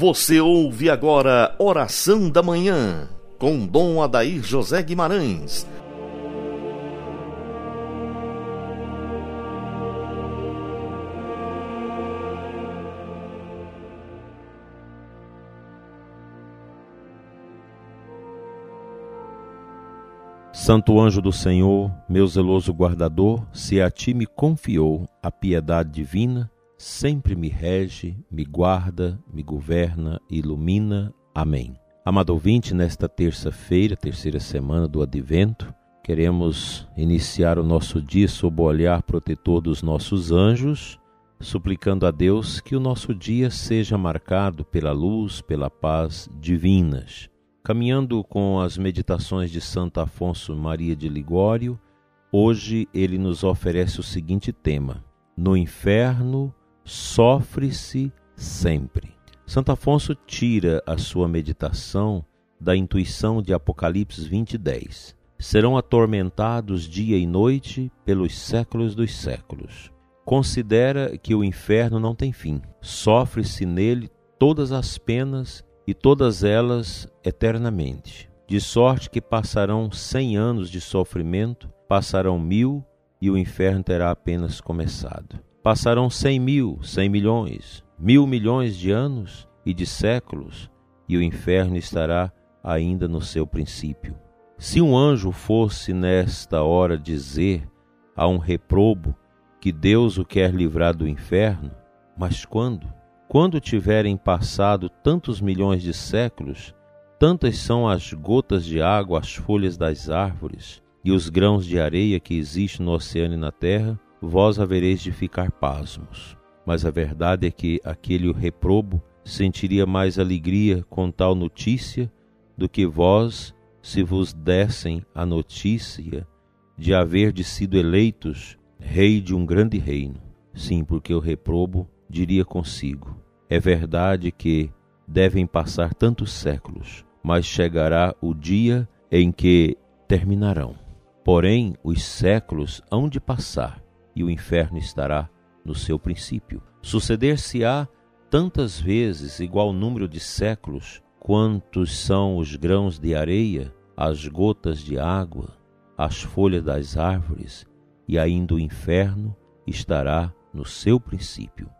Você ouve agora Oração da Manhã, com Dom Adair José Guimarães. Santo anjo do Senhor, meu zeloso guardador, se a ti me confiou a piedade divina, sempre me rege, me guarda, me governa, ilumina. Amém. Amado ouvinte, nesta terça-feira, terceira semana do Advento, queremos iniciar o nosso dia sob o olhar protetor dos nossos anjos, suplicando a Deus que o nosso dia seja marcado pela luz, pela paz divinas. Caminhando com as meditações de Santo Afonso Maria de Ligório, hoje ele nos oferece o seguinte tema: No inferno sofre-se sempre. Santo Afonso tira a sua meditação da intuição de Apocalipse 20, 10. Serão atormentados dia e noite pelos séculos dos séculos. Considera que o inferno não tem fim. Sofre-se nele todas as penas e todas elas eternamente. De sorte que passarão cem anos de sofrimento, passarão mil e o inferno terá apenas começado. Passarão cem mil, cem milhões, mil milhões de anos e de séculos, e o inferno estará ainda no seu princípio. Se um anjo fosse nesta hora dizer a um reprobo que Deus o quer livrar do inferno, mas quando? Quando tiverem passado tantos milhões de séculos, tantas são as gotas de água, as folhas das árvores e os grãos de areia que existem no oceano e na terra, vós havereis de ficar pasmos. Mas a verdade é que aquele reprobo sentiria mais alegria com tal notícia do que vós, se vos dessem a notícia de haver de sido eleitos rei de um grande reino. Sim, porque o reprobo diria consigo: É verdade que devem passar tantos séculos, mas chegará o dia em que terminarão. Porém, os séculos hão de passar e o inferno estará no seu princípio. Suceder-se-á tantas vezes igual número de séculos quantos são os grãos de areia, as gotas de água, as folhas das árvores, e ainda o inferno estará no seu princípio.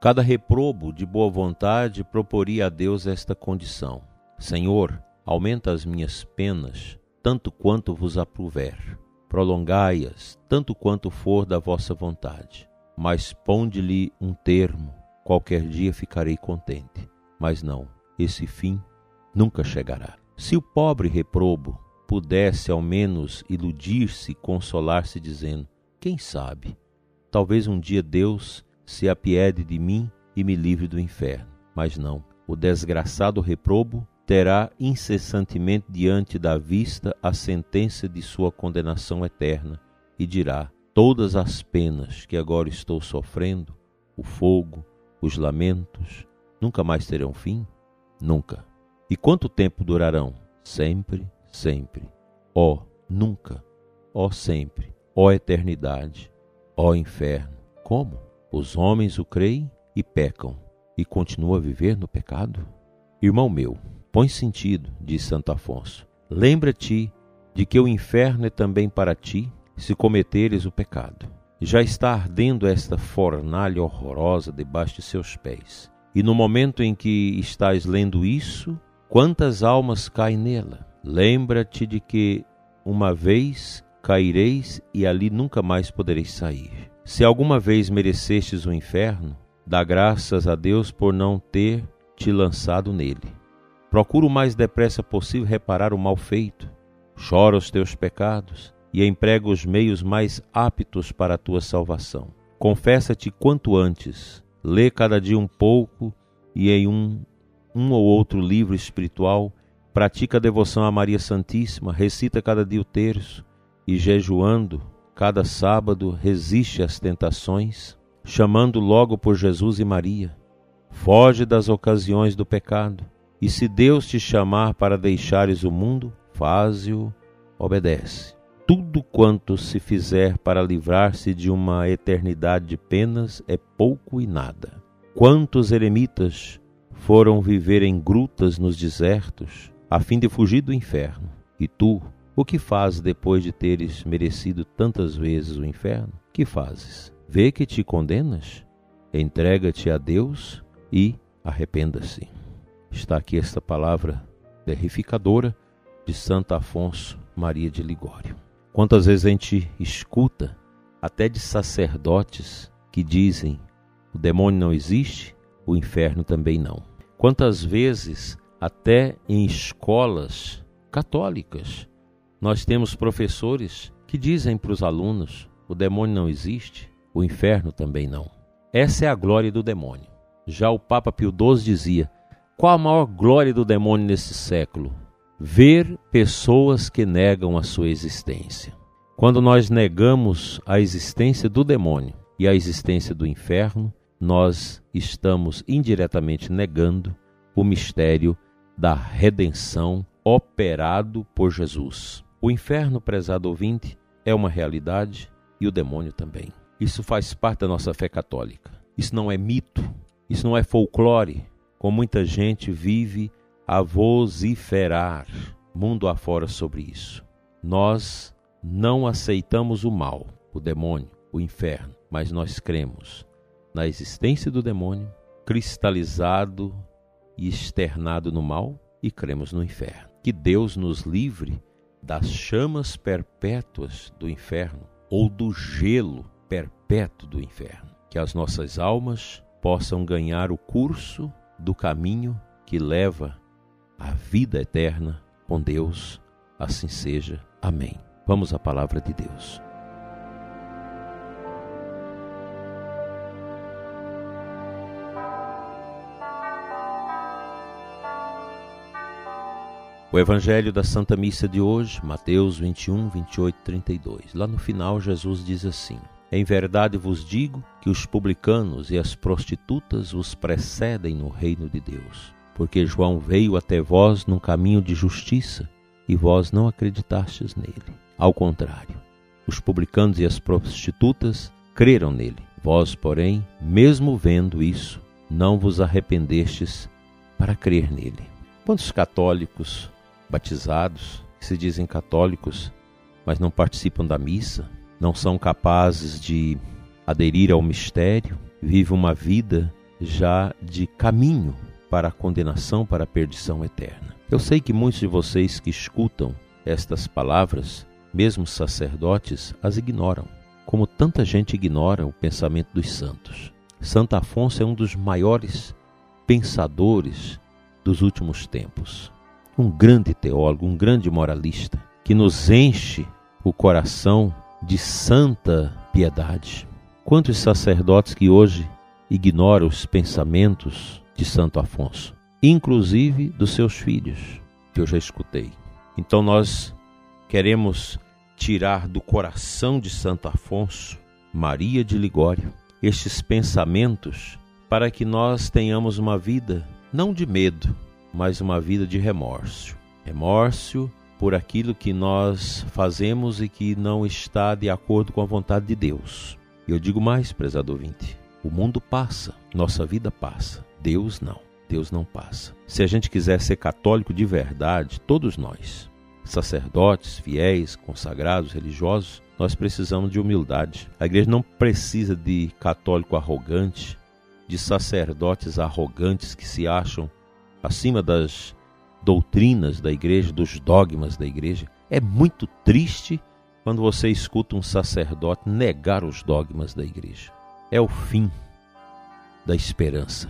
Cada reprobo de boa vontade proporia a Deus esta condição: Senhor, aumenta as minhas penas, tanto quanto vos aprouver prolongai-as tanto quanto for da vossa vontade. Mas ponde-lhe um termo, qualquer dia ficarei contente. Mas não, esse fim nunca chegará. Se o pobre reprobo pudesse ao menos iludir-se consolar-se dizendo: Quem sabe, talvez um dia Deus se apiede de mim e me livre do inferno. Mas não, o desgraçado reprobo terá incessantemente diante da vista a sentença de sua condenação eterna e dirá: Todas as penas que agora estou sofrendo, o fogo, os lamentos, nunca mais terão fim? Nunca. E quanto tempo durarão? Sempre, sempre. Ó, oh, nunca. Ó, oh, sempre. Ó, oh, eternidade. Ó, inferno. Como? Os homens o creem e pecam e continuam a viver no pecado? Irmão meu, Põe sentido, diz Santo Afonso. Lembra-te de que o inferno é também para ti, se cometeres o pecado. Já está ardendo esta fornalha horrorosa debaixo de seus pés. E no momento em que estás lendo isso, quantas almas caem nela? Lembra-te de que uma vez caireis e ali nunca mais podereis sair. Se alguma vez merecestes o inferno, dá graças a Deus por não ter te lançado nele. Procura o mais depressa possível reparar o mal feito. Chora os teus pecados e emprega os meios mais aptos para a tua salvação. Confessa-te quanto antes. Lê cada dia um pouco e em um, um ou outro livro espiritual pratica a devoção a Maria Santíssima, recita cada dia o terço e jejuando cada sábado resiste às tentações, chamando logo por Jesus e Maria. Foge das ocasiões do pecado e se Deus te chamar para deixares o mundo, faze-o, obedece. Tudo quanto se fizer para livrar-se de uma eternidade de penas é pouco e nada. Quantos eremitas foram viver em grutas nos desertos, a fim de fugir do inferno. E tu, o que fazes depois de teres merecido tantas vezes o inferno? Que fazes? Vê que te condenas? Entrega-te a Deus e arrependa-se. Está aqui esta palavra terrificadora de Santo Afonso Maria de Ligório. Quantas vezes a gente escuta até de sacerdotes que dizem o demônio não existe, o inferno também não. Quantas vezes até em escolas católicas nós temos professores que dizem para os alunos: o demônio não existe, o inferno também não. Essa é a glória do demônio. Já o Papa Pio XII dizia: qual a maior glória do demônio nesse século? Ver pessoas que negam a sua existência. Quando nós negamos a existência do demônio e a existência do inferno, nós estamos indiretamente negando o mistério da redenção operado por Jesus. O inferno, prezado ouvinte, é uma realidade e o demônio também. Isso faz parte da nossa fé católica. Isso não é mito, isso não é folclore, como muita gente vive a vociferar mundo afora sobre isso. Nós não aceitamos o mal, o demônio, o inferno, mas nós cremos na existência do demônio, cristalizado e externado no mal, e cremos no inferno. Que Deus nos livre das chamas perpétuas do inferno ou do gelo perpétuo do inferno. Que as nossas almas possam ganhar o curso do caminho que leva à vida eterna com Deus. Assim seja. Amém. Vamos à palavra de Deus. O Evangelho da Santa Missa de hoje, Mateus 21, 28, 32. Lá no final, Jesus diz assim: Em verdade vos digo que os publicanos e as prostitutas vos precedem no reino de Deus. Porque João veio até vós num caminho de justiça e vós não acreditastes nele. Ao contrário, os publicanos e as prostitutas creram nele. Vós, porém, mesmo vendo isso, não vos arrependestes para crer nele. Quantos católicos batizados, que se dizem católicos, mas não participam da missa, não são capazes de aderir ao mistério, vivem uma vida já de caminho para a condenação, para a perdição eterna. Eu sei que muitos de vocês que escutam estas palavras, mesmo sacerdotes, as ignoram, como tanta gente ignora o pensamento dos santos. Santo Afonso é um dos maiores pensadores dos últimos tempos um grande teólogo, um grande moralista, que nos enche o coração de santa piedade. Quantos sacerdotes que hoje ignoram os pensamentos de Santo Afonso, inclusive dos seus filhos, que eu já escutei. Então nós queremos tirar do coração de Santo Afonso, Maria de Ligório, estes pensamentos para que nós tenhamos uma vida não de medo, mas uma vida de remorso. Remorso por aquilo que nós fazemos e que não está de acordo com a vontade de Deus. Eu digo mais, prezado ouvinte: o mundo passa, nossa vida passa, Deus não. Deus não passa. Se a gente quiser ser católico de verdade, todos nós, sacerdotes, fiéis, consagrados, religiosos, nós precisamos de humildade. A igreja não precisa de católico arrogante, de sacerdotes arrogantes que se acham acima das doutrinas da igreja, dos dogmas da igreja. É muito triste quando você escuta um sacerdote negar os dogmas da igreja. É o fim da esperança.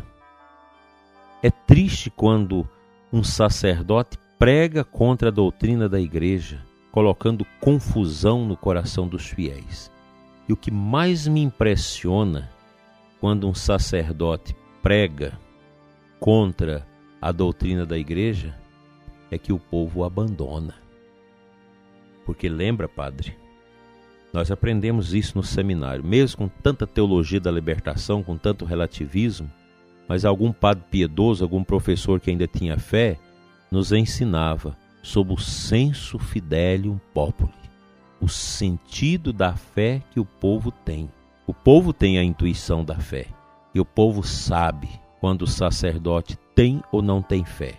É triste quando um sacerdote prega contra a doutrina da igreja, colocando confusão no coração dos fiéis. E o que mais me impressiona quando um sacerdote prega contra a doutrina da igreja é que o povo abandona. Porque lembra, padre, nós aprendemos isso no seminário, mesmo com tanta teologia da libertação, com tanto relativismo, mas algum padre piedoso, algum professor que ainda tinha fé, nos ensinava sobre o senso fidelium populi, o sentido da fé que o povo tem. O povo tem a intuição da fé e o povo sabe quando o sacerdote tem ou não tem fé,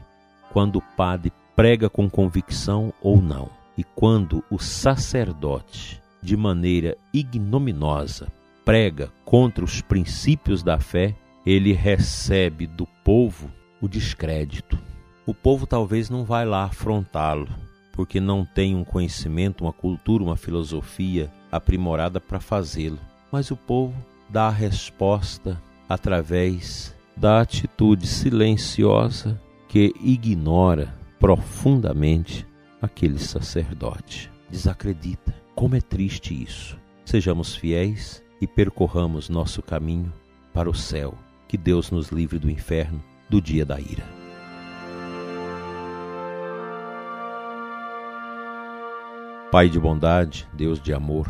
quando o padre prega com convicção ou não, e quando o sacerdote, de maneira ignominosa, prega contra os princípios da fé, ele recebe do povo o descrédito. O povo talvez não vai lá afrontá-lo, porque não tem um conhecimento, uma cultura, uma filosofia aprimorada para fazê-lo. Mas o povo dá a resposta através da atitude silenciosa que ignora profundamente aquele sacerdote. Desacredita. Como é triste isso. Sejamos fiéis e percorramos nosso caminho para o céu. Que Deus nos livre do inferno, do dia da ira. Pai de bondade, Deus de amor,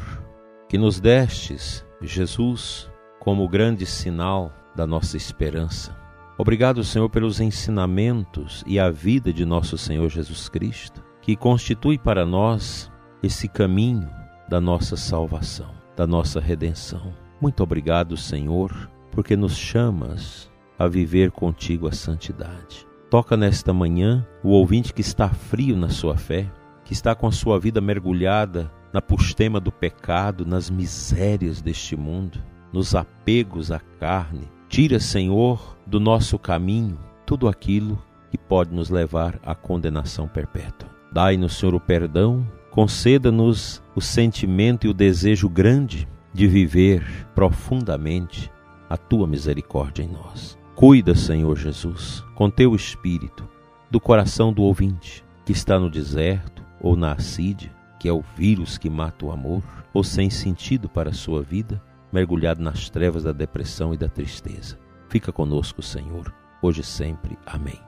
que nos destes, Jesus, como grande sinal da nossa esperança. Obrigado, Senhor, pelos ensinamentos e a vida de nosso Senhor Jesus Cristo, que constitui para nós esse caminho da nossa salvação, da nossa redenção. Muito obrigado, Senhor, porque nos chamas a viver contigo a santidade. Toca nesta manhã o ouvinte que está frio na sua fé, que está com a sua vida mergulhada na pustema do pecado, nas misérias deste mundo, nos apegos à carne. Tira, Senhor, do nosso caminho tudo aquilo que pode nos levar à condenação perpétua. Dai-nos, Senhor, o perdão, conceda-nos o sentimento e o desejo grande de viver profundamente a tua misericórdia em nós. Cuida, Senhor Jesus, com teu espírito, do coração do ouvinte que está no deserto ou na assídia, que é o vírus que mata o amor, ou sem sentido para a sua vida, mergulhado nas trevas da depressão e da tristeza. Fica conosco, Senhor, hoje e sempre. Amém.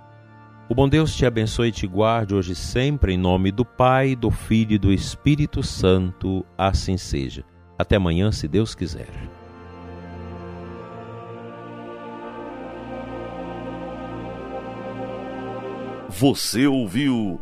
O bom Deus te abençoe e te guarde hoje e sempre, em nome do Pai, do Filho e do Espírito Santo. Assim seja. Até amanhã, se Deus quiser. Você ouviu